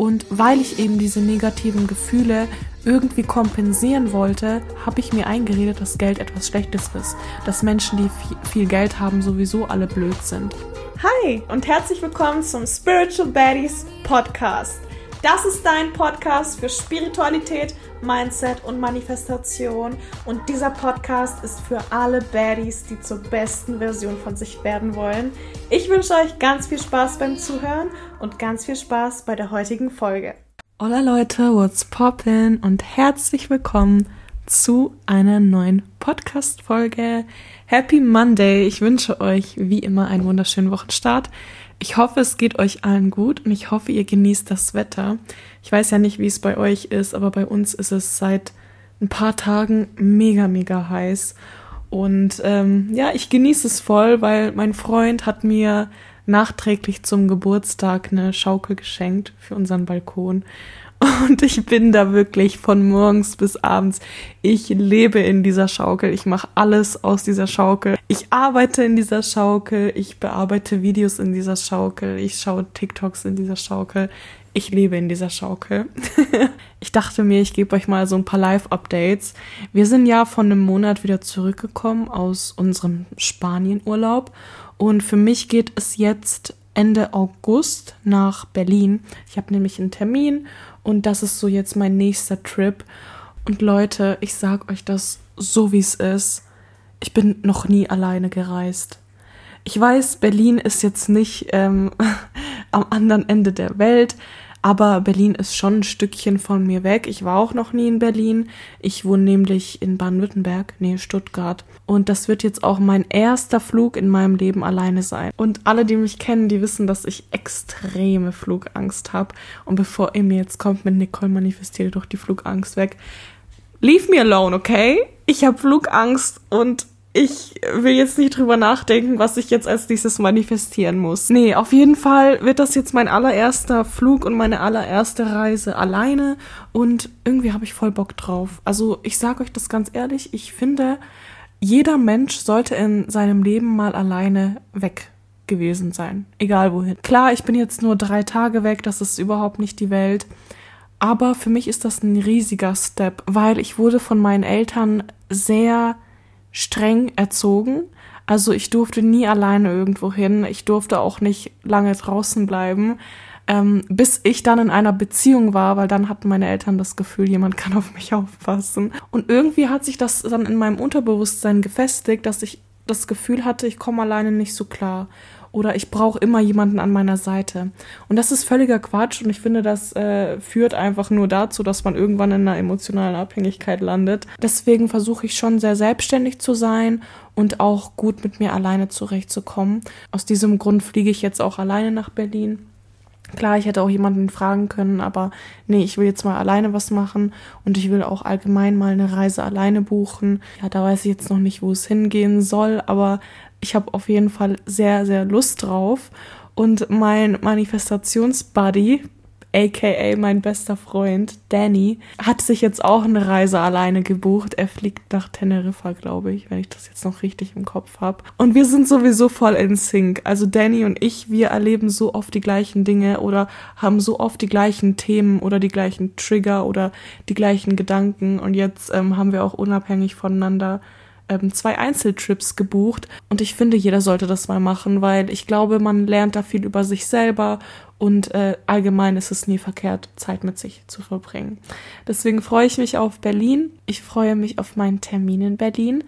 Und weil ich eben diese negativen Gefühle irgendwie kompensieren wollte, habe ich mir eingeredet, dass Geld etwas Schlechtes ist. Dass Menschen, die viel Geld haben, sowieso alle blöd sind. Hi und herzlich willkommen zum Spiritual Baddies Podcast. Das ist dein Podcast für Spiritualität, Mindset und Manifestation. Und dieser Podcast ist für alle Baddies, die zur besten Version von sich werden wollen. Ich wünsche euch ganz viel Spaß beim Zuhören und ganz viel Spaß bei der heutigen Folge. Hola Leute, what's poppin? Und herzlich willkommen zu einer neuen Podcast-Folge. Happy Monday! Ich wünsche euch wie immer einen wunderschönen Wochenstart. Ich hoffe, es geht euch allen gut und ich hoffe, ihr genießt das Wetter. Ich weiß ja nicht, wie es bei euch ist, aber bei uns ist es seit ein paar Tagen mega, mega heiß. Und ähm, ja, ich genieße es voll, weil mein Freund hat mir nachträglich zum Geburtstag eine Schaukel geschenkt für unseren Balkon. Und ich bin da wirklich von morgens bis abends. Ich lebe in dieser Schaukel. Ich mache alles aus dieser Schaukel. Ich arbeite in dieser Schaukel. Ich bearbeite Videos in dieser Schaukel. Ich schaue TikToks in dieser Schaukel. Ich lebe in dieser Schaukel. ich dachte mir, ich gebe euch mal so ein paar Live-Updates. Wir sind ja von einem Monat wieder zurückgekommen aus unserem Spanienurlaub. Und für mich geht es jetzt Ende August nach Berlin. Ich habe nämlich einen Termin und das ist so jetzt mein nächster Trip. Und Leute, ich sag euch das so wie es ist. Ich bin noch nie alleine gereist. Ich weiß, Berlin ist jetzt nicht ähm, am anderen Ende der Welt, aber Berlin ist schon ein Stückchen von mir weg. Ich war auch noch nie in Berlin. Ich wohne nämlich in Baden-Württemberg, nee, Stuttgart. Und das wird jetzt auch mein erster Flug in meinem Leben alleine sein. Und alle, die mich kennen, die wissen, dass ich extreme Flugangst habe. Und bevor ihr mir jetzt kommt mit Nicole manifestiert doch die Flugangst weg. Leave me alone, okay? Ich habe Flugangst und ich will jetzt nicht drüber nachdenken, was ich jetzt als nächstes manifestieren muss. Nee, auf jeden Fall wird das jetzt mein allererster Flug und meine allererste Reise alleine und irgendwie habe ich voll Bock drauf. Also ich sage euch das ganz ehrlich, ich finde, jeder Mensch sollte in seinem Leben mal alleine weg gewesen sein, egal wohin. Klar, ich bin jetzt nur drei Tage weg, das ist überhaupt nicht die Welt. Aber für mich ist das ein riesiger Step, weil ich wurde von meinen Eltern sehr streng erzogen. Also ich durfte nie alleine irgendwo hin. Ich durfte auch nicht lange draußen bleiben, ähm, bis ich dann in einer Beziehung war, weil dann hatten meine Eltern das Gefühl, jemand kann auf mich aufpassen. Und irgendwie hat sich das dann in meinem Unterbewusstsein gefestigt, dass ich das Gefühl hatte, ich komme alleine nicht so klar oder ich brauche immer jemanden an meiner Seite. Und das ist völliger Quatsch und ich finde, das äh, führt einfach nur dazu, dass man irgendwann in einer emotionalen Abhängigkeit landet. Deswegen versuche ich schon sehr selbstständig zu sein und auch gut mit mir alleine zurechtzukommen. Aus diesem Grund fliege ich jetzt auch alleine nach Berlin. Klar, ich hätte auch jemanden fragen können, aber nee, ich will jetzt mal alleine was machen und ich will auch allgemein mal eine Reise alleine buchen. Ja, da weiß ich jetzt noch nicht, wo es hingehen soll, aber ich habe auf jeden Fall sehr, sehr Lust drauf. Und mein Manifestationsbuddy, aka mein bester Freund Danny, hat sich jetzt auch eine Reise alleine gebucht. Er fliegt nach Teneriffa, glaube ich, wenn ich das jetzt noch richtig im Kopf habe. Und wir sind sowieso voll in Sync. Also Danny und ich, wir erleben so oft die gleichen Dinge oder haben so oft die gleichen Themen oder die gleichen Trigger oder die gleichen Gedanken. Und jetzt ähm, haben wir auch unabhängig voneinander ähm, zwei Einzeltrips gebucht und ich finde, jeder sollte das mal machen, weil ich glaube, man lernt da viel über sich selber und äh, allgemein ist es nie verkehrt, Zeit mit sich zu verbringen. Deswegen freue ich mich auf Berlin. Ich freue mich auf meinen Termin in Berlin.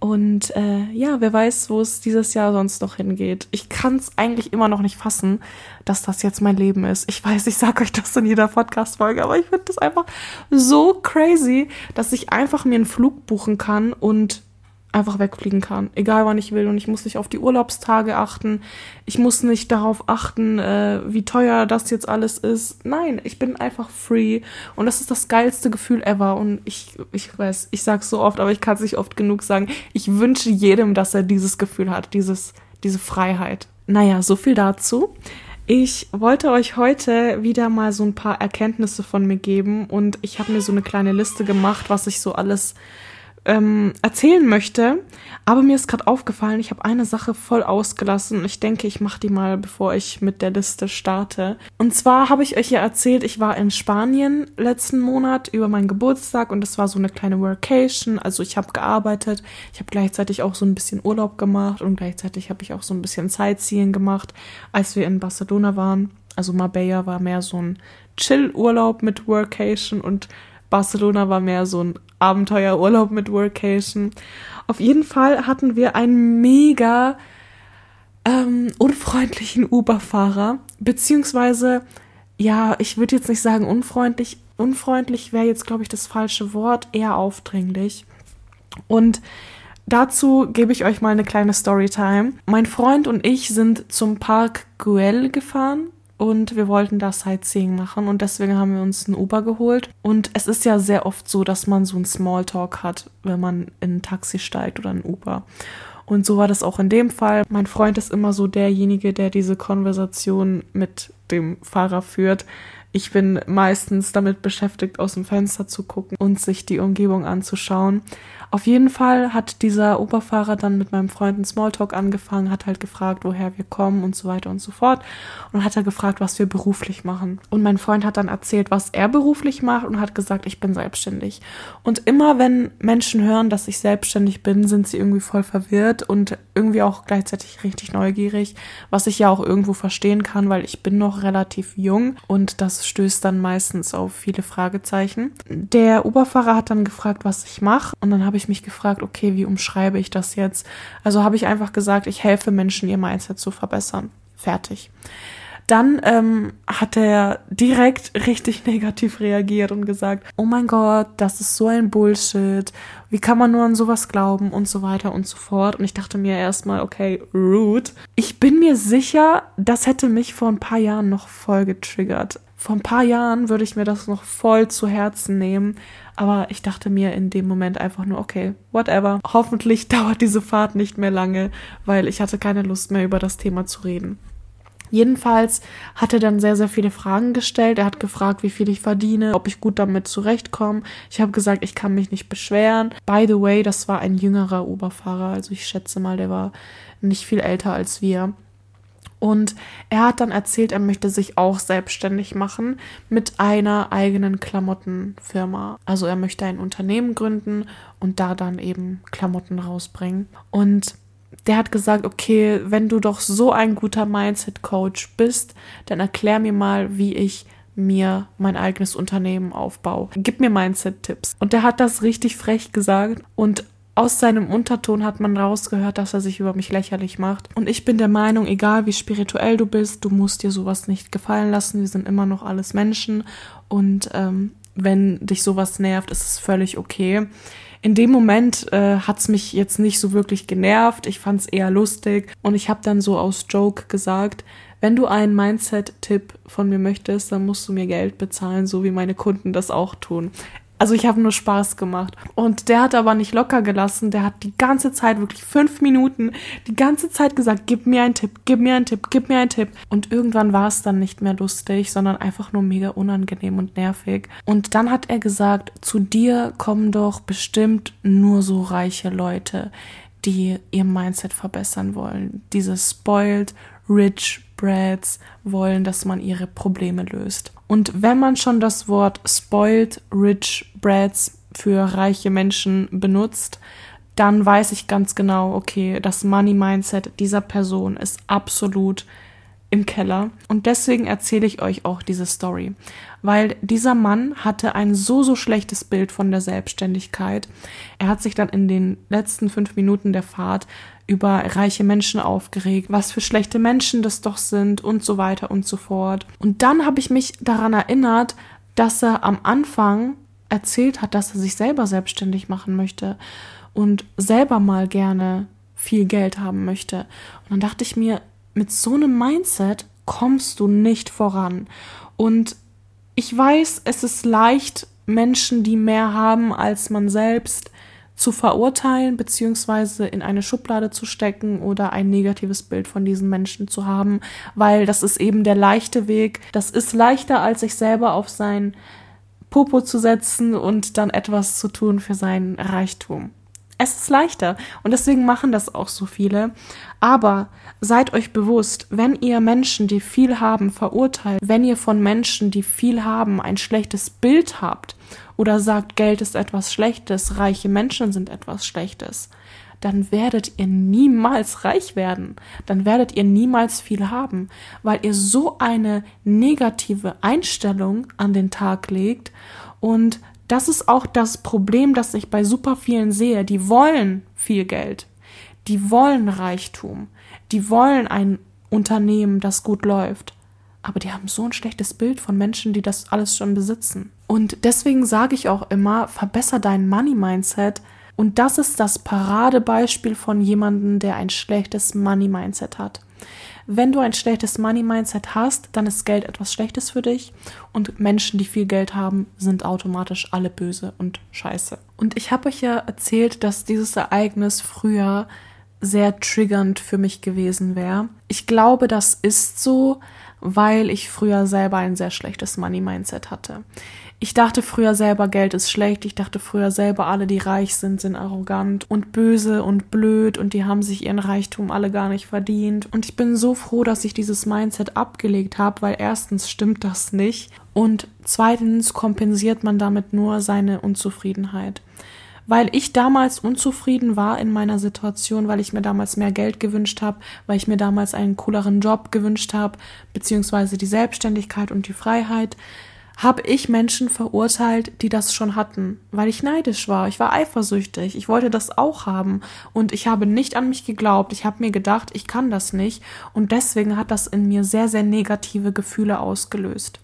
Und äh, ja, wer weiß, wo es dieses Jahr sonst noch hingeht. Ich kann es eigentlich immer noch nicht fassen, dass das jetzt mein Leben ist. Ich weiß, ich sage euch das in jeder Podcast-Folge, aber ich finde das einfach so crazy, dass ich einfach mir einen Flug buchen kann und einfach wegfliegen kann, egal wann ich will. Und ich muss nicht auf die Urlaubstage achten. Ich muss nicht darauf achten, äh, wie teuer das jetzt alles ist. Nein, ich bin einfach free. Und das ist das geilste Gefühl ever. Und ich, ich weiß, ich sag's so oft, aber ich kann es nicht oft genug sagen. Ich wünsche jedem, dass er dieses Gefühl hat, dieses, diese Freiheit. Naja, so viel dazu. Ich wollte euch heute wieder mal so ein paar Erkenntnisse von mir geben und ich habe mir so eine kleine Liste gemacht, was ich so alles ähm, erzählen möchte. Aber mir ist gerade aufgefallen, ich habe eine Sache voll ausgelassen. Ich denke, ich mache die mal, bevor ich mit der Liste starte. Und zwar habe ich euch ja erzählt, ich war in Spanien letzten Monat über meinen Geburtstag und das war so eine kleine Workation. Also ich habe gearbeitet, ich habe gleichzeitig auch so ein bisschen Urlaub gemacht und gleichzeitig habe ich auch so ein bisschen Sightseeing gemacht, als wir in Barcelona waren. Also Marbella war mehr so ein Chill-Urlaub mit Workation und Barcelona war mehr so ein Abenteuerurlaub mit Workation. Auf jeden Fall hatten wir einen mega ähm, unfreundlichen Uber-Fahrer, beziehungsweise, ja, ich würde jetzt nicht sagen unfreundlich. Unfreundlich wäre jetzt, glaube ich, das falsche Wort, eher aufdringlich. Und dazu gebe ich euch mal eine kleine Storytime. Mein Freund und ich sind zum Park Güell gefahren und wir wollten da Sightseeing machen und deswegen haben wir uns ein Uber geholt. Und es ist ja sehr oft so, dass man so ein Smalltalk hat, wenn man in ein Taxi steigt oder ein Uber. Und so war das auch in dem Fall. Mein Freund ist immer so derjenige, der diese Konversation mit dem Fahrer führt. Ich bin meistens damit beschäftigt, aus dem Fenster zu gucken und sich die Umgebung anzuschauen. Auf jeden Fall hat dieser Oberfahrer dann mit meinem Freund einen Smalltalk angefangen, hat halt gefragt, woher wir kommen und so weiter und so fort. Und hat er gefragt, was wir beruflich machen. Und mein Freund hat dann erzählt, was er beruflich macht und hat gesagt, ich bin selbstständig. Und immer wenn Menschen hören, dass ich selbstständig bin, sind sie irgendwie voll verwirrt und irgendwie auch gleichzeitig richtig neugierig, was ich ja auch irgendwo verstehen kann, weil ich bin noch relativ jung und das stößt dann meistens auf viele Fragezeichen. Der Oberfahrer hat dann gefragt, was ich mache und dann habe ich mich gefragt, okay, wie umschreibe ich das jetzt? Also habe ich einfach gesagt, ich helfe Menschen, ihr Mindset zu verbessern. Fertig. Dann ähm, hat er direkt richtig negativ reagiert und gesagt, oh mein Gott, das ist so ein Bullshit, wie kann man nur an sowas glauben und so weiter und so fort. Und ich dachte mir erstmal, okay, rude. Ich bin mir sicher, das hätte mich vor ein paar Jahren noch voll getriggert. Vor ein paar Jahren würde ich mir das noch voll zu Herzen nehmen. Aber ich dachte mir in dem Moment einfach nur, okay, whatever. Hoffentlich dauert diese Fahrt nicht mehr lange, weil ich hatte keine Lust mehr über das Thema zu reden. Jedenfalls hat er dann sehr, sehr viele Fragen gestellt. Er hat gefragt, wie viel ich verdiene, ob ich gut damit zurechtkomme. Ich habe gesagt, ich kann mich nicht beschweren. By the way, das war ein jüngerer Oberfahrer, also ich schätze mal, der war nicht viel älter als wir. Und er hat dann erzählt, er möchte sich auch selbstständig machen mit einer eigenen Klamottenfirma. Also er möchte ein Unternehmen gründen und da dann eben Klamotten rausbringen. Und der hat gesagt, okay, wenn du doch so ein guter Mindset-Coach bist, dann erklär mir mal, wie ich mir mein eigenes Unternehmen aufbaue. Gib mir Mindset-Tipps. Und der hat das richtig frech gesagt und aus seinem Unterton hat man rausgehört, dass er sich über mich lächerlich macht. Und ich bin der Meinung, egal wie spirituell du bist, du musst dir sowas nicht gefallen lassen. Wir sind immer noch alles Menschen. Und ähm, wenn dich sowas nervt, ist es völlig okay. In dem Moment äh, hat's mich jetzt nicht so wirklich genervt. Ich fand's eher lustig. Und ich habe dann so aus Joke gesagt, wenn du einen Mindset-Tipp von mir möchtest, dann musst du mir Geld bezahlen, so wie meine Kunden das auch tun. Also ich habe nur Spaß gemacht. Und der hat aber nicht locker gelassen. Der hat die ganze Zeit, wirklich fünf Minuten, die ganze Zeit gesagt, gib mir einen Tipp, gib mir einen Tipp, gib mir einen Tipp. Und irgendwann war es dann nicht mehr lustig, sondern einfach nur mega unangenehm und nervig. Und dann hat er gesagt, zu dir kommen doch bestimmt nur so reiche Leute, die ihr Mindset verbessern wollen. Diese spoiled, rich Brads wollen, dass man ihre Probleme löst. Und wenn man schon das Wort spoiled rich Brads für reiche Menschen benutzt, dann weiß ich ganz genau, okay, das Money Mindset dieser Person ist absolut im Keller. Und deswegen erzähle ich euch auch diese Story. Weil dieser Mann hatte ein so, so schlechtes Bild von der Selbstständigkeit. Er hat sich dann in den letzten fünf Minuten der Fahrt über reiche Menschen aufgeregt, was für schlechte Menschen das doch sind und so weiter und so fort. Und dann habe ich mich daran erinnert, dass er am Anfang erzählt hat, dass er sich selber selbstständig machen möchte und selber mal gerne viel Geld haben möchte. Und dann dachte ich mir, mit so einem Mindset kommst du nicht voran. Und ich weiß, es ist leicht, Menschen, die mehr haben als man selbst, zu verurteilen beziehungsweise in eine Schublade zu stecken oder ein negatives Bild von diesen Menschen zu haben, weil das ist eben der leichte Weg. Das ist leichter, als sich selber auf sein Popo zu setzen und dann etwas zu tun für seinen Reichtum. Es ist leichter und deswegen machen das auch so viele. Aber seid euch bewusst, wenn ihr Menschen, die viel haben, verurteilt, wenn ihr von Menschen, die viel haben, ein schlechtes Bild habt oder sagt, Geld ist etwas Schlechtes, reiche Menschen sind etwas Schlechtes, dann werdet ihr niemals reich werden. Dann werdet ihr niemals viel haben, weil ihr so eine negative Einstellung an den Tag legt und das ist auch das Problem, das ich bei super vielen sehe. Die wollen viel Geld. Die wollen Reichtum. Die wollen ein Unternehmen, das gut läuft. Aber die haben so ein schlechtes Bild von Menschen, die das alles schon besitzen. Und deswegen sage ich auch immer, verbessere dein Money-Mindset. Und das ist das Paradebeispiel von jemandem, der ein schlechtes Money-Mindset hat. Wenn du ein schlechtes Money-Mindset hast, dann ist Geld etwas Schlechtes für dich und Menschen, die viel Geld haben, sind automatisch alle böse und scheiße. Und ich habe euch ja erzählt, dass dieses Ereignis früher sehr triggernd für mich gewesen wäre. Ich glaube, das ist so, weil ich früher selber ein sehr schlechtes Money-Mindset hatte. Ich dachte früher selber, Geld ist schlecht. Ich dachte früher selber, alle, die reich sind, sind arrogant und böse und blöd und die haben sich ihren Reichtum alle gar nicht verdient. Und ich bin so froh, dass ich dieses Mindset abgelegt habe, weil erstens stimmt das nicht und zweitens kompensiert man damit nur seine Unzufriedenheit weil ich damals unzufrieden war in meiner Situation, weil ich mir damals mehr Geld gewünscht habe, weil ich mir damals einen cooleren Job gewünscht habe, beziehungsweise die Selbstständigkeit und die Freiheit habe ich Menschen verurteilt, die das schon hatten, weil ich neidisch war. Ich war eifersüchtig. Ich wollte das auch haben. Und ich habe nicht an mich geglaubt. Ich habe mir gedacht, ich kann das nicht. Und deswegen hat das in mir sehr, sehr negative Gefühle ausgelöst.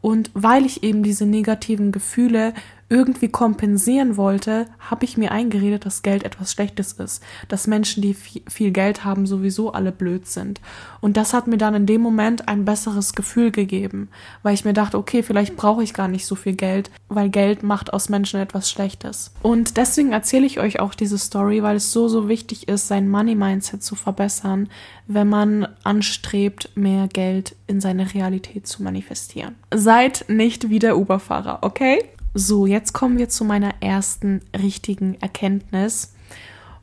Und weil ich eben diese negativen Gefühle irgendwie kompensieren wollte, habe ich mir eingeredet, dass Geld etwas Schlechtes ist, dass Menschen, die viel Geld haben, sowieso alle blöd sind. Und das hat mir dann in dem Moment ein besseres Gefühl gegeben, weil ich mir dachte, okay, vielleicht brauche ich gar nicht so viel Geld, weil Geld macht aus Menschen etwas Schlechtes. Und deswegen erzähle ich euch auch diese Story, weil es so, so wichtig ist, sein Money-Mindset zu verbessern, wenn man anstrebt, mehr Geld in seine Realität zu manifestieren. Seid nicht wie der Uberfahrer, okay? So, jetzt kommen wir zu meiner ersten richtigen Erkenntnis.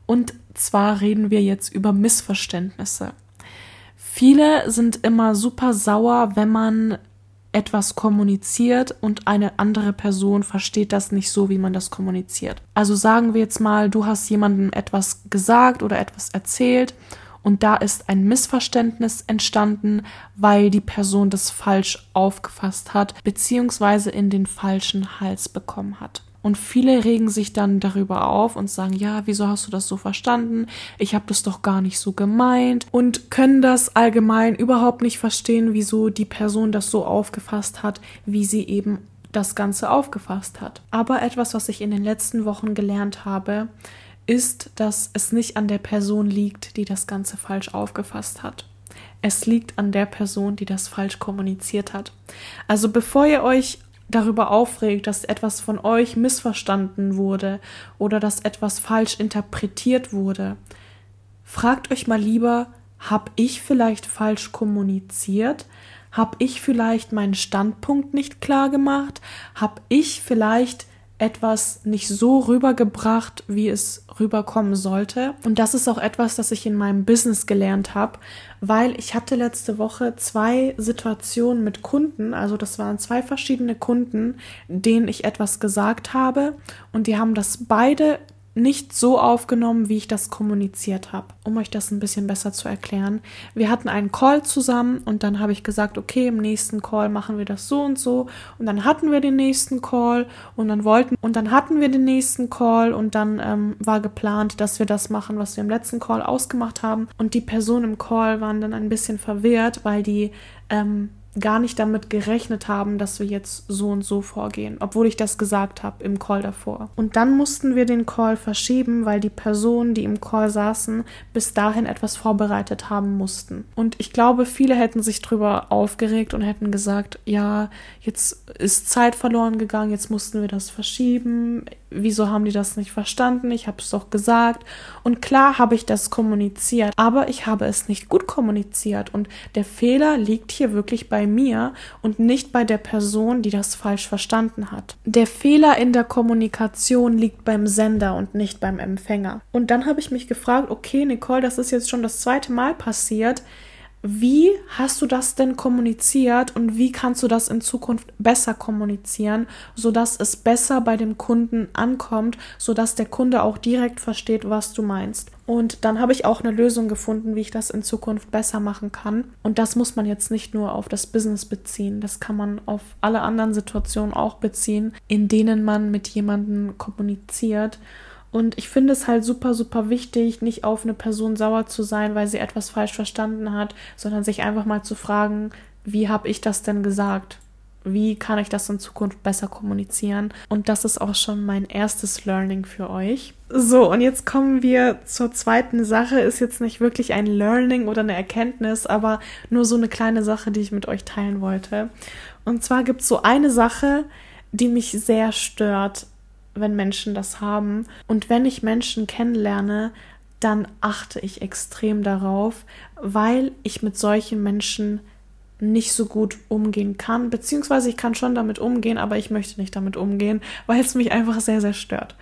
Und zwar reden wir jetzt über Missverständnisse. Viele sind immer super sauer, wenn man etwas kommuniziert und eine andere Person versteht das nicht so, wie man das kommuniziert. Also sagen wir jetzt mal, du hast jemandem etwas gesagt oder etwas erzählt und da ist ein Missverständnis entstanden, weil die Person das falsch aufgefasst hat, beziehungsweise in den falschen Hals bekommen hat. Und viele regen sich dann darüber auf und sagen, ja, wieso hast du das so verstanden? Ich habe das doch gar nicht so gemeint und können das allgemein überhaupt nicht verstehen, wieso die Person das so aufgefasst hat, wie sie eben das Ganze aufgefasst hat. Aber etwas, was ich in den letzten Wochen gelernt habe, ist, dass es nicht an der Person liegt, die das Ganze falsch aufgefasst hat. Es liegt an der Person, die das falsch kommuniziert hat. Also bevor ihr euch darüber aufregt, dass etwas von euch missverstanden wurde oder dass etwas falsch interpretiert wurde, fragt euch mal lieber, habe ich vielleicht falsch kommuniziert? Habe ich vielleicht meinen Standpunkt nicht klar gemacht? Habe ich vielleicht etwas nicht so rübergebracht, wie es rüberkommen sollte. Und das ist auch etwas, das ich in meinem Business gelernt habe, weil ich hatte letzte Woche zwei Situationen mit Kunden, also das waren zwei verschiedene Kunden, denen ich etwas gesagt habe und die haben das beide nicht so aufgenommen, wie ich das kommuniziert habe, um euch das ein bisschen besser zu erklären. Wir hatten einen Call zusammen und dann habe ich gesagt, okay, im nächsten Call machen wir das so und so. Und dann hatten wir den nächsten Call und dann wollten und dann hatten wir den nächsten Call und dann ähm, war geplant, dass wir das machen, was wir im letzten Call ausgemacht haben. Und die Personen im Call waren dann ein bisschen verwirrt, weil die ähm, gar nicht damit gerechnet haben, dass wir jetzt so und so vorgehen, obwohl ich das gesagt habe im Call davor. Und dann mussten wir den Call verschieben, weil die Personen, die im Call saßen, bis dahin etwas vorbereitet haben mussten. Und ich glaube, viele hätten sich drüber aufgeregt und hätten gesagt, ja, jetzt ist Zeit verloren gegangen, jetzt mussten wir das verschieben. Wieso haben die das nicht verstanden? Ich habe es doch gesagt. Und klar habe ich das kommuniziert, aber ich habe es nicht gut kommuniziert. Und der Fehler liegt hier wirklich bei bei mir und nicht bei der Person, die das falsch verstanden hat. Der Fehler in der Kommunikation liegt beim Sender und nicht beim Empfänger. Und dann habe ich mich gefragt, okay, Nicole, das ist jetzt schon das zweite Mal passiert. Wie hast du das denn kommuniziert und wie kannst du das in Zukunft besser kommunizieren, sodass es besser bei dem Kunden ankommt, sodass der Kunde auch direkt versteht, was du meinst? Und dann habe ich auch eine Lösung gefunden, wie ich das in Zukunft besser machen kann. Und das muss man jetzt nicht nur auf das Business beziehen, das kann man auf alle anderen Situationen auch beziehen, in denen man mit jemandem kommuniziert. Und ich finde es halt super, super wichtig, nicht auf eine Person sauer zu sein, weil sie etwas falsch verstanden hat, sondern sich einfach mal zu fragen, wie habe ich das denn gesagt? Wie kann ich das in Zukunft besser kommunizieren? Und das ist auch schon mein erstes Learning für euch. So, und jetzt kommen wir zur zweiten Sache. Ist jetzt nicht wirklich ein Learning oder eine Erkenntnis, aber nur so eine kleine Sache, die ich mit euch teilen wollte. Und zwar gibt es so eine Sache, die mich sehr stört wenn Menschen das haben. Und wenn ich Menschen kennenlerne, dann achte ich extrem darauf, weil ich mit solchen Menschen nicht so gut umgehen kann, beziehungsweise ich kann schon damit umgehen, aber ich möchte nicht damit umgehen, weil es mich einfach sehr, sehr stört.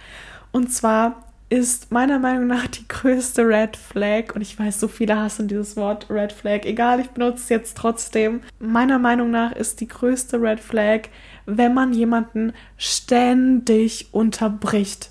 Und zwar ist meiner Meinung nach die größte Red Flag, und ich weiß, so viele hassen dieses Wort Red Flag, egal, ich benutze es jetzt trotzdem. Meiner Meinung nach ist die größte Red Flag, wenn man jemanden ständig unterbricht.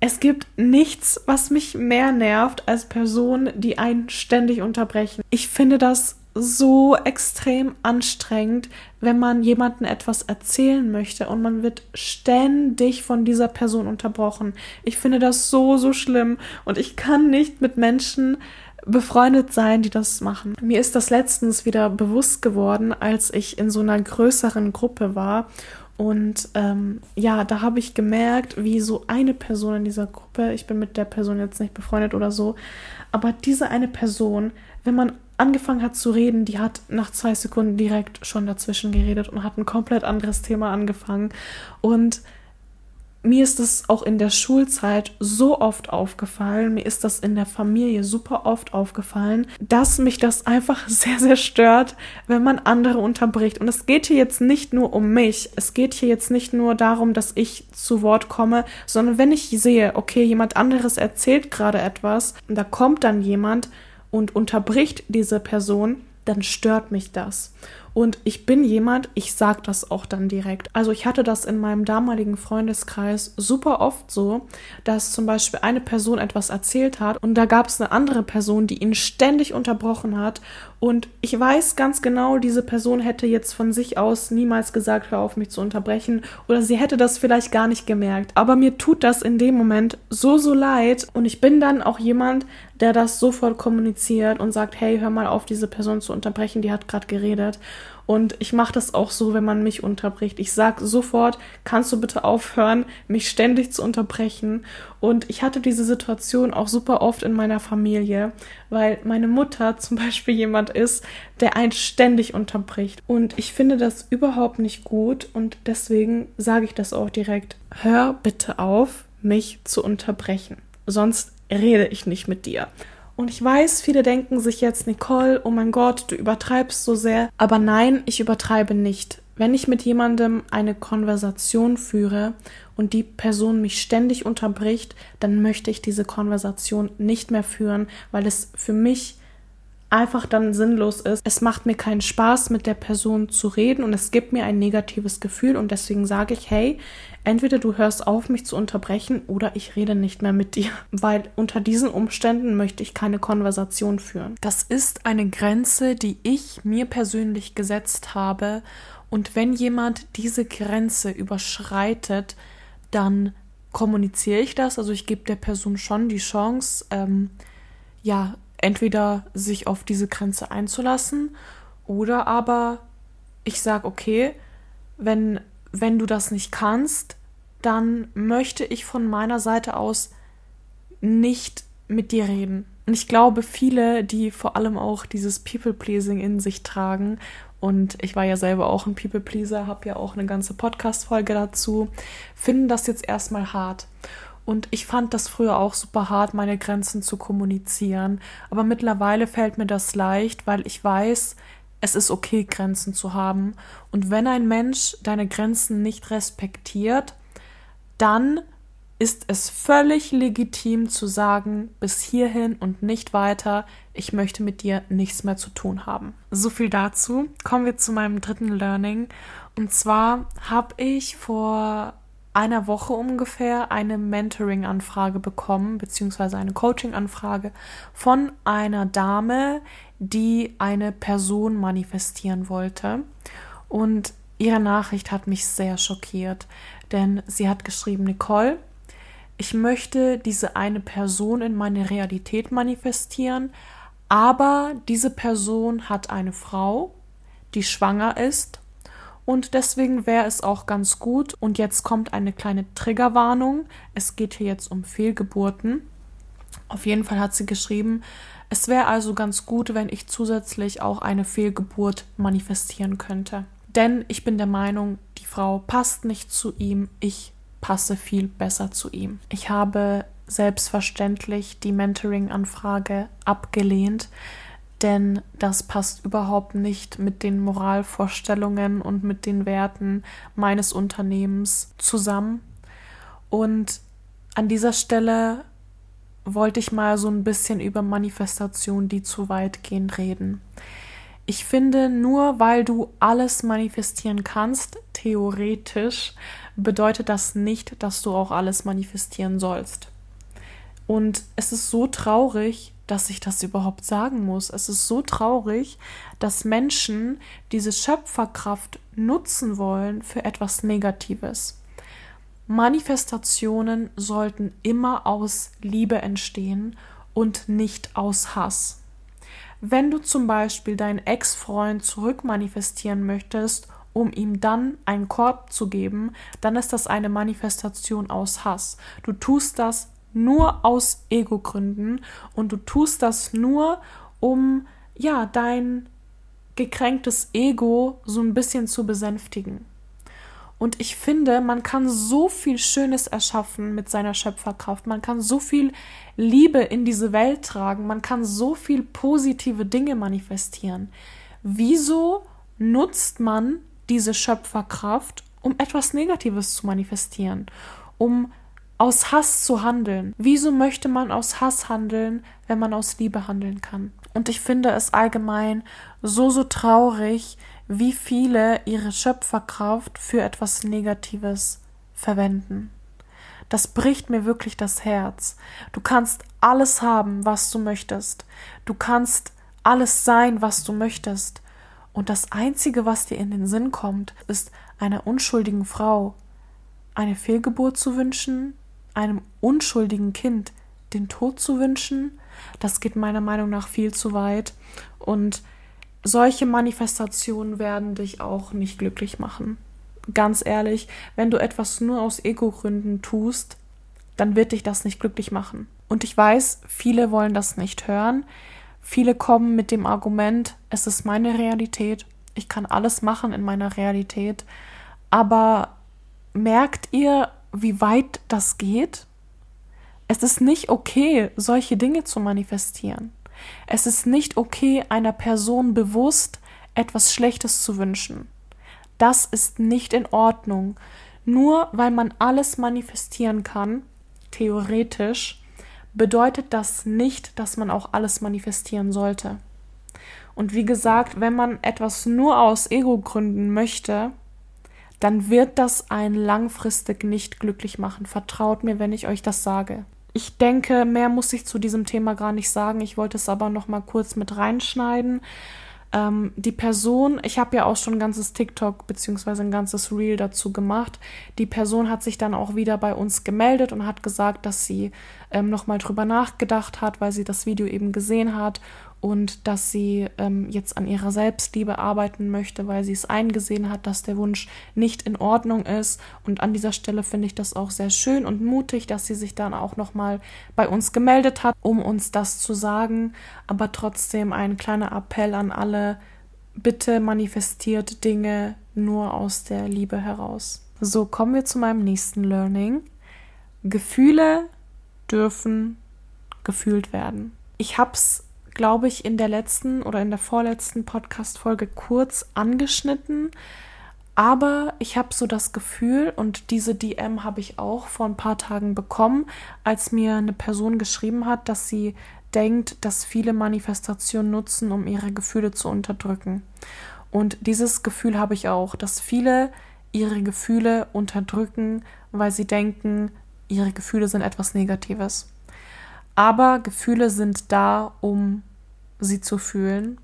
Es gibt nichts, was mich mehr nervt als Personen, die einen ständig unterbrechen. Ich finde das so extrem anstrengend, wenn man jemanden etwas erzählen möchte und man wird ständig von dieser Person unterbrochen. Ich finde das so, so schlimm und ich kann nicht mit Menschen befreundet sein, die das machen. Mir ist das letztens wieder bewusst geworden, als ich in so einer größeren Gruppe war. Und ähm, ja, da habe ich gemerkt, wie so eine Person in dieser Gruppe, ich bin mit der Person jetzt nicht befreundet oder so, aber diese eine Person, wenn man angefangen hat zu reden, die hat nach zwei Sekunden direkt schon dazwischen geredet und hat ein komplett anderes Thema angefangen. Und mir ist das auch in der Schulzeit so oft aufgefallen, mir ist das in der Familie super oft aufgefallen, dass mich das einfach sehr, sehr stört, wenn man andere unterbricht. Und es geht hier jetzt nicht nur um mich, es geht hier jetzt nicht nur darum, dass ich zu Wort komme, sondern wenn ich sehe, okay, jemand anderes erzählt gerade etwas und da kommt dann jemand und unterbricht diese Person, dann stört mich das. Und ich bin jemand, ich sag das auch dann direkt. Also ich hatte das in meinem damaligen Freundeskreis super oft so, dass zum Beispiel eine Person etwas erzählt hat und da gab es eine andere Person, die ihn ständig unterbrochen hat. Und ich weiß ganz genau, diese Person hätte jetzt von sich aus niemals gesagt, hör auf mich zu unterbrechen. Oder sie hätte das vielleicht gar nicht gemerkt. Aber mir tut das in dem Moment so, so leid. Und ich bin dann auch jemand, der das sofort kommuniziert und sagt, hey, hör mal auf, diese Person zu unterbrechen, die hat gerade geredet. Und ich mache das auch so, wenn man mich unterbricht. Ich sag sofort, kannst du bitte aufhören, mich ständig zu unterbrechen. Und ich hatte diese Situation auch super oft in meiner Familie, weil meine Mutter zum Beispiel jemand ist, der einen ständig unterbricht. Und ich finde das überhaupt nicht gut und deswegen sage ich das auch direkt. Hör bitte auf, mich zu unterbrechen. Sonst rede ich nicht mit dir. Und ich weiß, viele denken sich jetzt, Nicole, oh mein Gott, du übertreibst so sehr. Aber nein, ich übertreibe nicht. Wenn ich mit jemandem eine Konversation führe und die Person mich ständig unterbricht, dann möchte ich diese Konversation nicht mehr führen, weil es für mich einfach dann sinnlos ist. Es macht mir keinen Spaß, mit der Person zu reden und es gibt mir ein negatives Gefühl und deswegen sage ich, hey, entweder du hörst auf, mich zu unterbrechen oder ich rede nicht mehr mit dir, weil unter diesen Umständen möchte ich keine Konversation führen. Das ist eine Grenze, die ich mir persönlich gesetzt habe und wenn jemand diese Grenze überschreitet, dann kommuniziere ich das, also ich gebe der Person schon die Chance, ähm, ja, entweder sich auf diese Grenze einzulassen oder aber ich sage, okay, wenn, wenn du das nicht kannst, dann möchte ich von meiner Seite aus nicht mit dir reden. Und ich glaube, viele, die vor allem auch dieses People-Pleasing in sich tragen, und ich war ja selber auch ein People-Pleaser, habe ja auch eine ganze Podcast-Folge dazu, finden das jetzt erstmal hart. Und ich fand das früher auch super hart, meine Grenzen zu kommunizieren. Aber mittlerweile fällt mir das leicht, weil ich weiß, es ist okay, Grenzen zu haben. Und wenn ein Mensch deine Grenzen nicht respektiert, dann ist es völlig legitim zu sagen, bis hierhin und nicht weiter, ich möchte mit dir nichts mehr zu tun haben. So viel dazu. Kommen wir zu meinem dritten Learning. Und zwar habe ich vor einer Woche ungefähr eine Mentoring-Anfrage bekommen, beziehungsweise eine Coaching-Anfrage von einer Dame, die eine Person manifestieren wollte. Und ihre Nachricht hat mich sehr schockiert, denn sie hat geschrieben, Nicole, ich möchte diese eine Person in meine Realität manifestieren, aber diese Person hat eine Frau, die schwanger ist und deswegen wäre es auch ganz gut. Und jetzt kommt eine kleine Triggerwarnung. Es geht hier jetzt um Fehlgeburten. Auf jeden Fall hat sie geschrieben, es wäre also ganz gut, wenn ich zusätzlich auch eine Fehlgeburt manifestieren könnte. Denn ich bin der Meinung, die Frau passt nicht zu ihm, ich passe viel besser zu ihm. Ich habe selbstverständlich die Mentoring-Anfrage abgelehnt, denn das passt überhaupt nicht mit den Moralvorstellungen und mit den Werten meines Unternehmens zusammen. Und an dieser Stelle wollte ich mal so ein bisschen über Manifestation, die zu weit gehen, reden. Ich finde, nur weil du alles manifestieren kannst, theoretisch, bedeutet das nicht, dass du auch alles manifestieren sollst. Und es ist so traurig, dass ich das überhaupt sagen muss. Es ist so traurig, dass Menschen diese Schöpferkraft nutzen wollen für etwas Negatives. Manifestationen sollten immer aus Liebe entstehen und nicht aus Hass. Wenn du zum Beispiel deinen Ex-Freund zurückmanifestieren möchtest, um ihm dann einen Korb zu geben, dann ist das eine Manifestation aus Hass. Du tust das nur aus Ego-Gründen und du tust das nur, um ja dein gekränktes Ego so ein bisschen zu besänftigen. Und ich finde, man kann so viel Schönes erschaffen mit seiner Schöpferkraft. Man kann so viel Liebe in diese Welt tragen. Man kann so viel positive Dinge manifestieren. Wieso nutzt man diese Schöpferkraft, um etwas Negatives zu manifestieren? Um aus Hass zu handeln. Wieso möchte man aus Hass handeln, wenn man aus Liebe handeln kann? Und ich finde es allgemein so, so traurig, wie viele ihre Schöpferkraft für etwas Negatives verwenden. Das bricht mir wirklich das Herz. Du kannst alles haben, was du möchtest. Du kannst alles sein, was du möchtest. Und das Einzige, was dir in den Sinn kommt, ist einer unschuldigen Frau eine Fehlgeburt zu wünschen, einem unschuldigen Kind den Tod zu wünschen, das geht meiner Meinung nach viel zu weit. Und solche Manifestationen werden dich auch nicht glücklich machen. Ganz ehrlich, wenn du etwas nur aus Ego-Gründen tust, dann wird dich das nicht glücklich machen. Und ich weiß, viele wollen das nicht hören. Viele kommen mit dem Argument, es ist meine Realität, ich kann alles machen in meiner Realität. Aber merkt ihr, wie weit das geht? Es ist nicht okay, solche Dinge zu manifestieren. Es ist nicht okay, einer Person bewusst etwas Schlechtes zu wünschen. Das ist nicht in Ordnung. Nur weil man alles manifestieren kann, theoretisch, bedeutet das nicht, dass man auch alles manifestieren sollte. Und wie gesagt, wenn man etwas nur aus Ego-Gründen möchte, dann wird das einen langfristig nicht glücklich machen. Vertraut mir, wenn ich euch das sage. Ich denke, mehr muss ich zu diesem Thema gar nicht sagen. Ich wollte es aber noch mal kurz mit reinschneiden. Ähm, die Person, ich habe ja auch schon ein ganzes TikTok beziehungsweise ein ganzes Reel dazu gemacht. Die Person hat sich dann auch wieder bei uns gemeldet und hat gesagt, dass sie ähm, noch mal drüber nachgedacht hat, weil sie das Video eben gesehen hat und dass sie ähm, jetzt an ihrer Selbstliebe arbeiten möchte, weil sie es eingesehen hat, dass der Wunsch nicht in Ordnung ist. Und an dieser Stelle finde ich das auch sehr schön und mutig, dass sie sich dann auch nochmal bei uns gemeldet hat, um uns das zu sagen. Aber trotzdem ein kleiner Appell an alle, bitte manifestiert Dinge nur aus der Liebe heraus. So kommen wir zu meinem nächsten Learning. Gefühle dürfen gefühlt werden. Ich habe es glaube ich, in der letzten oder in der vorletzten Podcast-Folge kurz angeschnitten. Aber ich habe so das Gefühl, und diese DM habe ich auch vor ein paar Tagen bekommen, als mir eine Person geschrieben hat, dass sie denkt, dass viele Manifestationen nutzen, um ihre Gefühle zu unterdrücken. Und dieses Gefühl habe ich auch, dass viele ihre Gefühle unterdrücken, weil sie denken, ihre Gefühle sind etwas Negatives. Aber Gefühle sind da, um sie zu fühlen.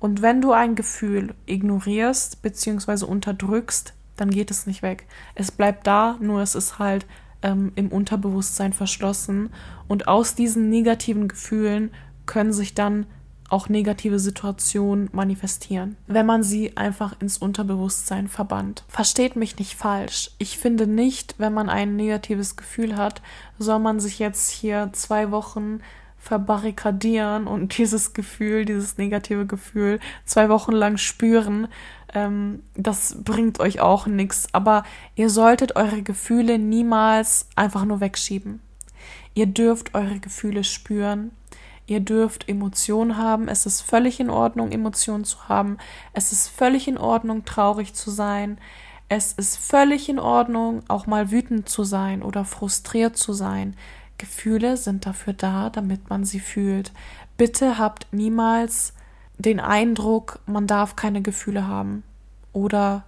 Und wenn du ein Gefühl ignorierst bzw. unterdrückst, dann geht es nicht weg. Es bleibt da, nur es ist halt ähm, im Unterbewusstsein verschlossen. Und aus diesen negativen Gefühlen können sich dann auch negative Situationen manifestieren, wenn man sie einfach ins Unterbewusstsein verbannt. Versteht mich nicht falsch. Ich finde nicht, wenn man ein negatives Gefühl hat, soll man sich jetzt hier zwei Wochen verbarrikadieren und dieses Gefühl, dieses negative Gefühl zwei Wochen lang spüren. Ähm, das bringt euch auch nichts. Aber ihr solltet eure Gefühle niemals einfach nur wegschieben. Ihr dürft eure Gefühle spüren Ihr dürft Emotionen haben. Es ist völlig in Ordnung, Emotionen zu haben. Es ist völlig in Ordnung, traurig zu sein. Es ist völlig in Ordnung, auch mal wütend zu sein oder frustriert zu sein. Gefühle sind dafür da, damit man sie fühlt. Bitte habt niemals den Eindruck, man darf keine Gefühle haben oder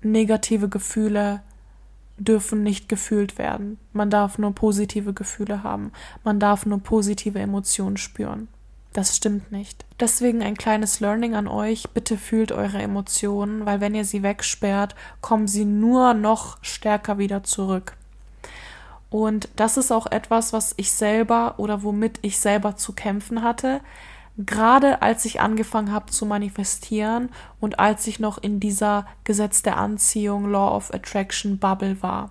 negative Gefühle dürfen nicht gefühlt werden. Man darf nur positive Gefühle haben. Man darf nur positive Emotionen spüren. Das stimmt nicht. Deswegen ein kleines Learning an euch. Bitte fühlt eure Emotionen, weil wenn ihr sie wegsperrt, kommen sie nur noch stärker wieder zurück. Und das ist auch etwas, was ich selber oder womit ich selber zu kämpfen hatte gerade als ich angefangen habe zu manifestieren und als ich noch in dieser Gesetz der Anziehung, Law of Attraction Bubble war.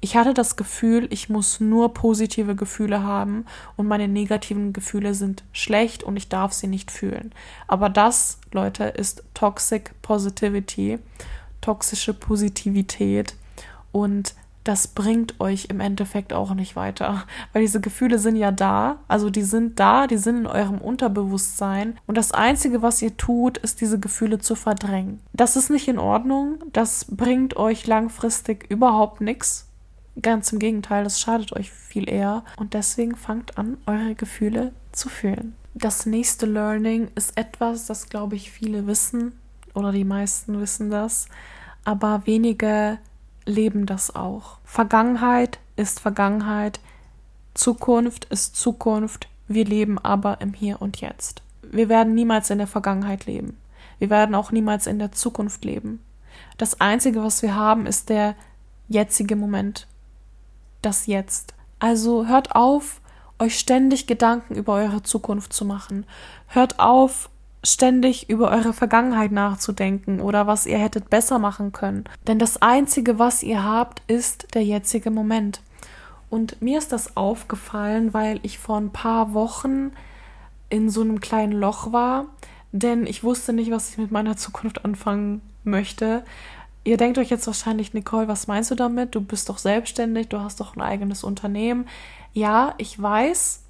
Ich hatte das Gefühl, ich muss nur positive Gefühle haben und meine negativen Gefühle sind schlecht und ich darf sie nicht fühlen. Aber das, Leute, ist Toxic Positivity, toxische Positivität und das bringt euch im Endeffekt auch nicht weiter. Weil diese Gefühle sind ja da, also die sind da, die sind in eurem Unterbewusstsein. Und das Einzige, was ihr tut, ist diese Gefühle zu verdrängen. Das ist nicht in Ordnung, das bringt euch langfristig überhaupt nichts. Ganz im Gegenteil, das schadet euch viel eher. Und deswegen fangt an, eure Gefühle zu fühlen. Das nächste Learning ist etwas, das glaube ich viele wissen oder die meisten wissen das, aber wenige leben das auch. Vergangenheit ist Vergangenheit, Zukunft ist Zukunft, wir leben aber im Hier und Jetzt. Wir werden niemals in der Vergangenheit leben. Wir werden auch niemals in der Zukunft leben. Das Einzige, was wir haben, ist der jetzige Moment. Das Jetzt. Also hört auf, euch ständig Gedanken über eure Zukunft zu machen. Hört auf, ständig über eure Vergangenheit nachzudenken oder was ihr hättet besser machen können. Denn das Einzige, was ihr habt, ist der jetzige Moment. Und mir ist das aufgefallen, weil ich vor ein paar Wochen in so einem kleinen Loch war, denn ich wusste nicht, was ich mit meiner Zukunft anfangen möchte. Ihr denkt euch jetzt wahrscheinlich, Nicole, was meinst du damit? Du bist doch selbstständig, du hast doch ein eigenes Unternehmen. Ja, ich weiß,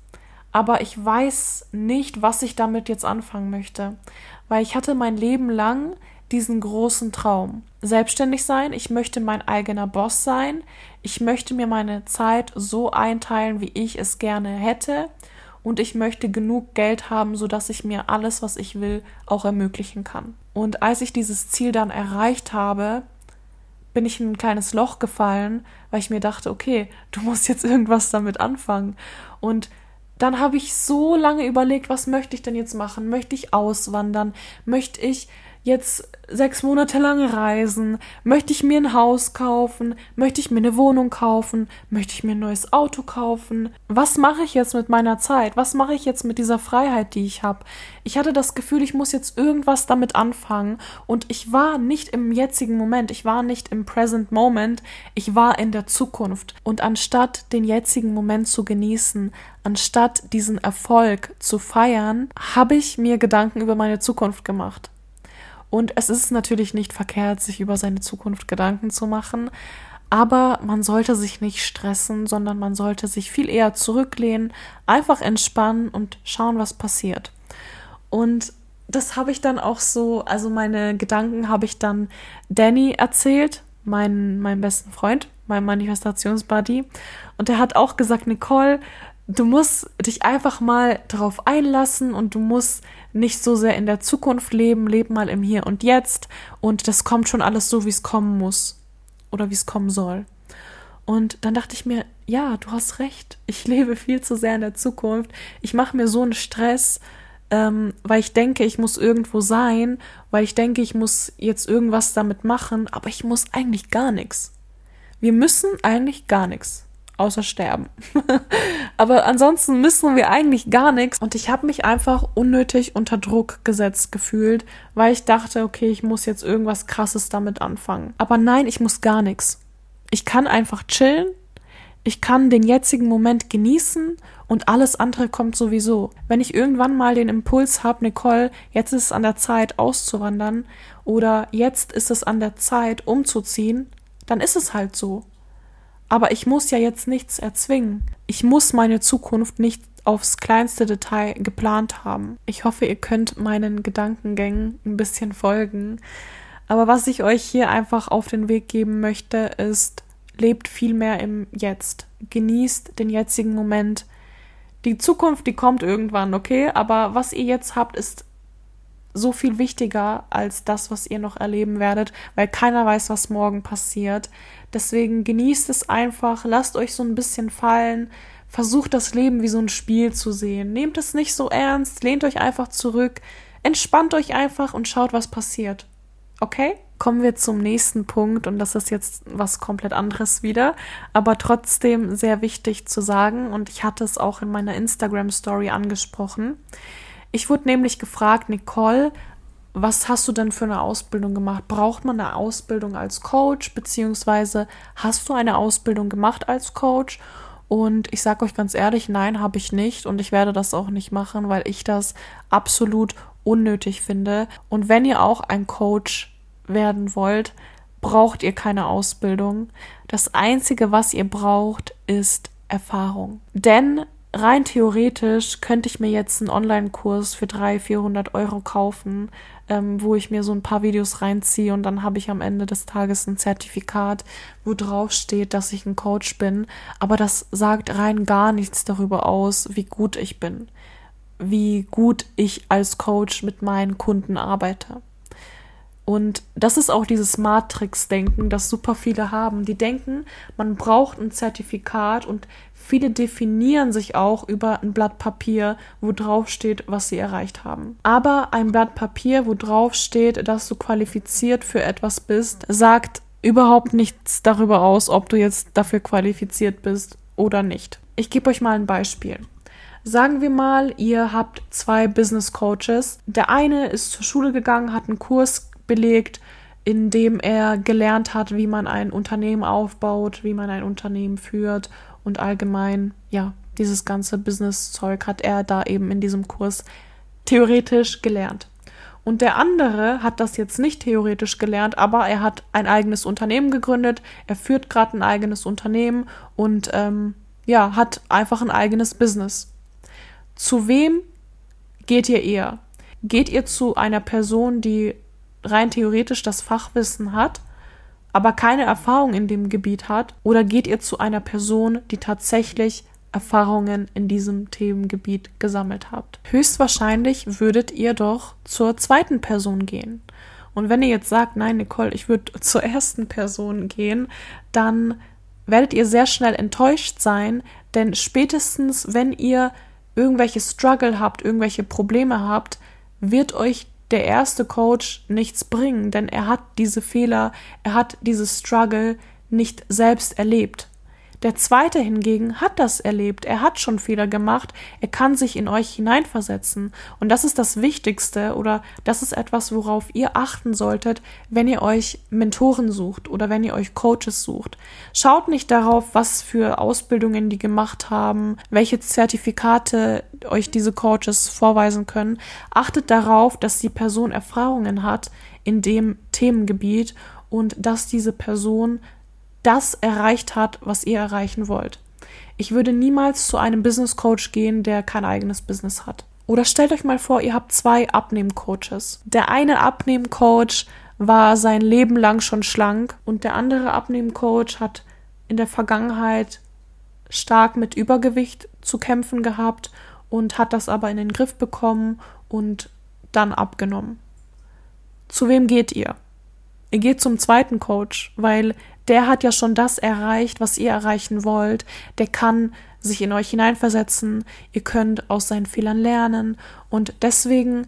aber ich weiß nicht, was ich damit jetzt anfangen möchte, weil ich hatte mein Leben lang diesen großen Traum. Selbstständig sein, ich möchte mein eigener Boss sein, ich möchte mir meine Zeit so einteilen, wie ich es gerne hätte und ich möchte genug Geld haben, sodass ich mir alles, was ich will, auch ermöglichen kann. Und als ich dieses Ziel dann erreicht habe, bin ich in ein kleines Loch gefallen, weil ich mir dachte, okay, du musst jetzt irgendwas damit anfangen. Und dann habe ich so lange überlegt, was möchte ich denn jetzt machen? Möchte ich auswandern? Möchte ich jetzt sechs Monate lang reisen? Möchte ich mir ein Haus kaufen? Möchte ich mir eine Wohnung kaufen? Möchte ich mir ein neues Auto kaufen? Was mache ich jetzt mit meiner Zeit? Was mache ich jetzt mit dieser Freiheit, die ich habe? Ich hatte das Gefühl, ich muss jetzt irgendwas damit anfangen und ich war nicht im jetzigen Moment, ich war nicht im present moment, ich war in der Zukunft und anstatt den jetzigen Moment zu genießen, anstatt diesen Erfolg zu feiern, habe ich mir Gedanken über meine Zukunft gemacht. Und es ist natürlich nicht verkehrt, sich über seine Zukunft Gedanken zu machen, aber man sollte sich nicht stressen, sondern man sollte sich viel eher zurücklehnen, einfach entspannen und schauen, was passiert. Und das habe ich dann auch so, also meine Gedanken habe ich dann Danny erzählt, mein, meinem besten Freund, meinem Manifestationsbuddy. Und der hat auch gesagt, Nicole, du musst dich einfach mal darauf einlassen und du musst nicht so sehr in der Zukunft leben, leb mal im Hier und Jetzt und das kommt schon alles so, wie es kommen muss oder wie es kommen soll. Und dann dachte ich mir, ja, du hast recht, ich lebe viel zu sehr in der Zukunft, ich mache mir so einen Stress, ähm, weil ich denke, ich muss irgendwo sein, weil ich denke, ich muss jetzt irgendwas damit machen, aber ich muss eigentlich gar nichts. Wir müssen eigentlich gar nichts außer sterben. Aber ansonsten müssen wir eigentlich gar nichts. Und ich habe mich einfach unnötig unter Druck gesetzt gefühlt, weil ich dachte, okay, ich muss jetzt irgendwas Krasses damit anfangen. Aber nein, ich muss gar nichts. Ich kann einfach chillen. Ich kann den jetzigen Moment genießen und alles andere kommt sowieso. Wenn ich irgendwann mal den Impuls habe, Nicole, jetzt ist es an der Zeit auszuwandern oder jetzt ist es an der Zeit umzuziehen, dann ist es halt so. Aber ich muss ja jetzt nichts erzwingen. Ich muss meine Zukunft nicht aufs kleinste Detail geplant haben. Ich hoffe, ihr könnt meinen Gedankengängen ein bisschen folgen. Aber was ich euch hier einfach auf den Weg geben möchte, ist, lebt viel mehr im Jetzt. Genießt den jetzigen Moment. Die Zukunft, die kommt irgendwann, okay? Aber was ihr jetzt habt, ist so viel wichtiger als das, was ihr noch erleben werdet, weil keiner weiß, was morgen passiert. Deswegen genießt es einfach, lasst euch so ein bisschen fallen, versucht das Leben wie so ein Spiel zu sehen. Nehmt es nicht so ernst, lehnt euch einfach zurück, entspannt euch einfach und schaut, was passiert. Okay? Kommen wir zum nächsten Punkt und das ist jetzt was komplett anderes wieder, aber trotzdem sehr wichtig zu sagen und ich hatte es auch in meiner Instagram Story angesprochen. Ich wurde nämlich gefragt, Nicole, was hast du denn für eine Ausbildung gemacht? Braucht man eine Ausbildung als Coach, beziehungsweise hast du eine Ausbildung gemacht als Coach? Und ich sage euch ganz ehrlich, nein, habe ich nicht und ich werde das auch nicht machen, weil ich das absolut unnötig finde. Und wenn ihr auch ein Coach werden wollt, braucht ihr keine Ausbildung. Das Einzige, was ihr braucht, ist Erfahrung. Denn rein theoretisch könnte ich mir jetzt einen Online-Kurs für 300, 400 Euro kaufen, ähm, wo ich mir so ein paar Videos reinziehe und dann habe ich am Ende des Tages ein Zertifikat, wo drauf steht, dass ich ein Coach bin. Aber das sagt rein gar nichts darüber aus, wie gut ich bin, wie gut ich als Coach mit meinen Kunden arbeite. Und das ist auch dieses Matrix-Denken, das super viele haben. Die denken, man braucht ein Zertifikat und viele definieren sich auch über ein Blatt Papier, wo drauf steht, was sie erreicht haben. Aber ein Blatt Papier, wo drauf steht, dass du qualifiziert für etwas bist, sagt überhaupt nichts darüber aus, ob du jetzt dafür qualifiziert bist oder nicht. Ich gebe euch mal ein Beispiel. Sagen wir mal, ihr habt zwei Business Coaches. Der eine ist zur Schule gegangen, hat einen Kurs belegt, in dem er gelernt hat, wie man ein Unternehmen aufbaut, wie man ein Unternehmen führt und allgemein, ja, dieses ganze Business-Zeug hat er da eben in diesem Kurs theoretisch gelernt. Und der andere hat das jetzt nicht theoretisch gelernt, aber er hat ein eigenes Unternehmen gegründet, er führt gerade ein eigenes Unternehmen und ähm, ja, hat einfach ein eigenes Business. Zu wem geht ihr eher? Geht ihr zu einer Person, die rein theoretisch das Fachwissen hat, aber keine Erfahrung in dem Gebiet hat? Oder geht ihr zu einer Person, die tatsächlich Erfahrungen in diesem Themengebiet gesammelt habt? Höchstwahrscheinlich würdet ihr doch zur zweiten Person gehen. Und wenn ihr jetzt sagt, nein, Nicole, ich würde zur ersten Person gehen, dann werdet ihr sehr schnell enttäuscht sein, denn spätestens, wenn ihr irgendwelche Struggle habt, irgendwelche Probleme habt, wird euch der erste Coach nichts bringen, denn er hat diese Fehler, er hat dieses Struggle nicht selbst erlebt. Der zweite hingegen hat das erlebt, er hat schon Fehler gemacht, er kann sich in euch hineinversetzen. Und das ist das Wichtigste oder das ist etwas, worauf ihr achten solltet, wenn ihr euch Mentoren sucht oder wenn ihr euch Coaches sucht. Schaut nicht darauf, was für Ausbildungen die gemacht haben, welche Zertifikate euch diese Coaches vorweisen können. Achtet darauf, dass die Person Erfahrungen hat in dem Themengebiet und dass diese Person das erreicht hat, was ihr erreichen wollt. Ich würde niemals zu einem Business Coach gehen, der kein eigenes Business hat. Oder stellt euch mal vor, ihr habt zwei Abnehmcoaches. Der eine Abnehmcoach war sein Leben lang schon schlank und der andere Abnehmcoach hat in der Vergangenheit stark mit Übergewicht zu kämpfen gehabt und hat das aber in den Griff bekommen und dann abgenommen. Zu wem geht ihr? Ihr geht zum zweiten Coach, weil der hat ja schon das erreicht, was ihr erreichen wollt. Der kann sich in euch hineinversetzen. Ihr könnt aus seinen Fehlern lernen. Und deswegen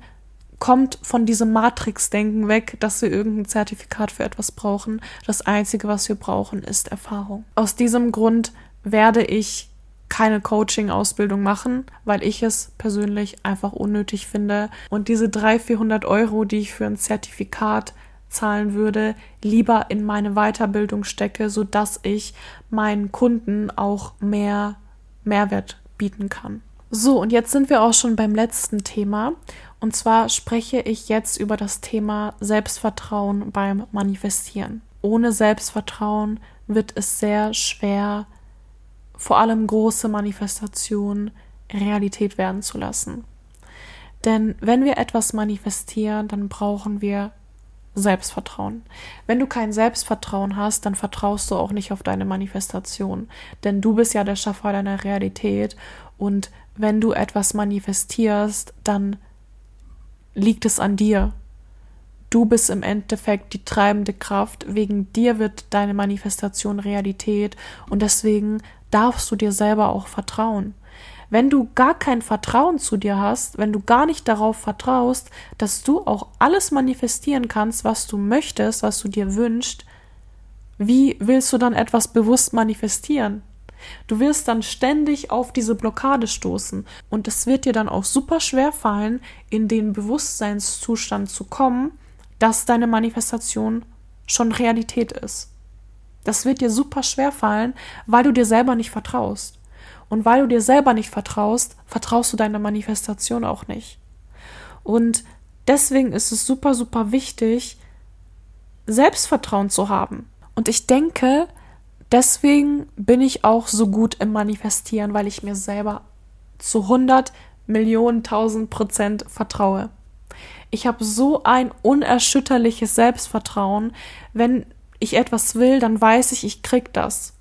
kommt von diesem Matrix-Denken weg, dass wir irgendein Zertifikat für etwas brauchen. Das Einzige, was wir brauchen, ist Erfahrung. Aus diesem Grund werde ich keine Coaching-Ausbildung machen, weil ich es persönlich einfach unnötig finde. Und diese 300, 400 Euro, die ich für ein Zertifikat zahlen würde, lieber in meine Weiterbildung stecke, so dass ich meinen Kunden auch mehr Mehrwert bieten kann. So, und jetzt sind wir auch schon beim letzten Thema. Und zwar spreche ich jetzt über das Thema Selbstvertrauen beim Manifestieren. Ohne Selbstvertrauen wird es sehr schwer, vor allem große Manifestationen Realität werden zu lassen. Denn wenn wir etwas manifestieren, dann brauchen wir Selbstvertrauen. Wenn du kein Selbstvertrauen hast, dann vertraust du auch nicht auf deine Manifestation. Denn du bist ja der Schaffer deiner Realität. Und wenn du etwas manifestierst, dann liegt es an dir. Du bist im Endeffekt die treibende Kraft. Wegen dir wird deine Manifestation Realität. Und deswegen darfst du dir selber auch vertrauen. Wenn du gar kein Vertrauen zu dir hast, wenn du gar nicht darauf vertraust, dass du auch alles manifestieren kannst, was du möchtest, was du dir wünschst, wie willst du dann etwas bewusst manifestieren? Du wirst dann ständig auf diese Blockade stoßen und es wird dir dann auch super schwer fallen, in den Bewusstseinszustand zu kommen, dass deine Manifestation schon Realität ist. Das wird dir super schwer fallen, weil du dir selber nicht vertraust. Und weil du dir selber nicht vertraust, vertraust du deiner Manifestation auch nicht. Und deswegen ist es super, super wichtig, Selbstvertrauen zu haben. Und ich denke, deswegen bin ich auch so gut im Manifestieren, weil ich mir selber zu 100 Millionen, 1000 Prozent vertraue. Ich habe so ein unerschütterliches Selbstvertrauen. Wenn ich etwas will, dann weiß ich, ich krieg das.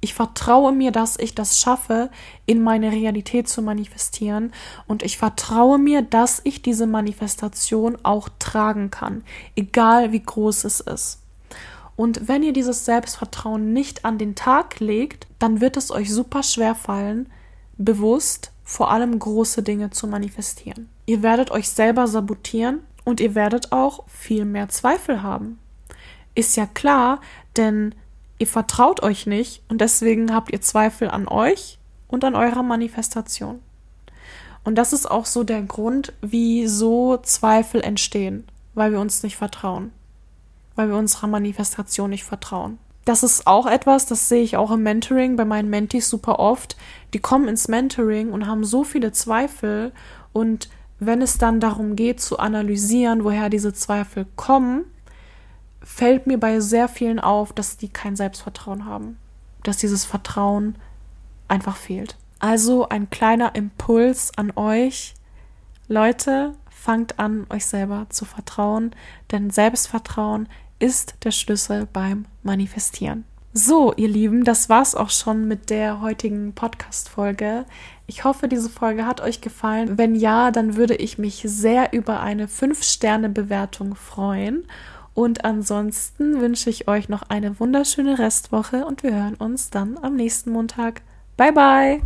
Ich vertraue mir, dass ich das schaffe, in meine Realität zu manifestieren. Und ich vertraue mir, dass ich diese Manifestation auch tragen kann, egal wie groß es ist. Und wenn ihr dieses Selbstvertrauen nicht an den Tag legt, dann wird es euch super schwer fallen, bewusst vor allem große Dinge zu manifestieren. Ihr werdet euch selber sabotieren und ihr werdet auch viel mehr Zweifel haben. Ist ja klar, denn Ihr vertraut euch nicht und deswegen habt ihr Zweifel an euch und an eurer Manifestation. Und das ist auch so der Grund, wieso Zweifel entstehen, weil wir uns nicht vertrauen, weil wir unserer Manifestation nicht vertrauen. Das ist auch etwas, das sehe ich auch im Mentoring bei meinen Mentees super oft. Die kommen ins Mentoring und haben so viele Zweifel und wenn es dann darum geht zu analysieren, woher diese Zweifel kommen, fällt mir bei sehr vielen auf, dass die kein Selbstvertrauen haben. Dass dieses Vertrauen einfach fehlt. Also ein kleiner Impuls an euch. Leute, fangt an, euch selber zu vertrauen, denn Selbstvertrauen ist der Schlüssel beim Manifestieren. So, ihr Lieben, das war's auch schon mit der heutigen Podcast-Folge. Ich hoffe, diese Folge hat euch gefallen. Wenn ja, dann würde ich mich sehr über eine 5-Sterne-Bewertung freuen. Und ansonsten wünsche ich euch noch eine wunderschöne Restwoche und wir hören uns dann am nächsten Montag. Bye bye!